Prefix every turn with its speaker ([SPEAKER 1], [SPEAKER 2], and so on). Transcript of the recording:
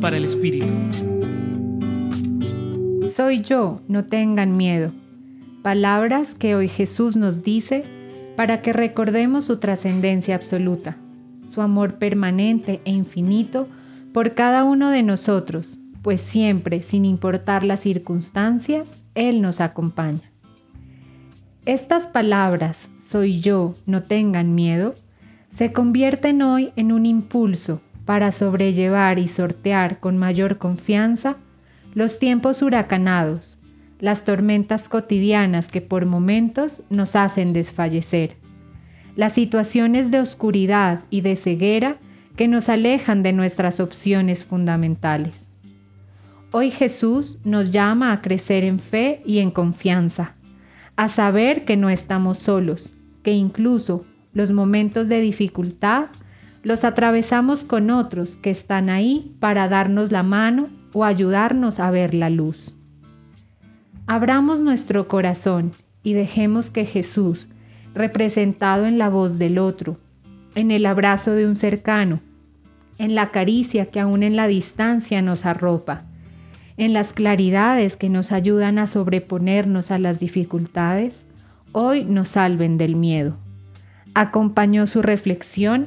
[SPEAKER 1] para el Espíritu.
[SPEAKER 2] Soy yo, no tengan miedo. Palabras que hoy Jesús nos dice para que recordemos su trascendencia absoluta, su amor permanente e infinito por cada uno de nosotros, pues siempre, sin importar las circunstancias, Él nos acompaña. Estas palabras, soy yo, no tengan miedo, se convierten hoy en un impulso para sobrellevar y sortear con mayor confianza los tiempos huracanados, las tormentas cotidianas que por momentos nos hacen desfallecer, las situaciones de oscuridad y de ceguera que nos alejan de nuestras opciones fundamentales. Hoy Jesús nos llama a crecer en fe y en confianza, a saber que no estamos solos, que incluso los momentos de dificultad los atravesamos con otros que están ahí para darnos la mano o ayudarnos a ver la luz. Abramos nuestro corazón y dejemos que Jesús, representado en la voz del otro, en el abrazo de un cercano, en la caricia que aún en la distancia nos arropa, en las claridades que nos ayudan a sobreponernos a las dificultades, hoy nos salven del miedo. Acompañó su reflexión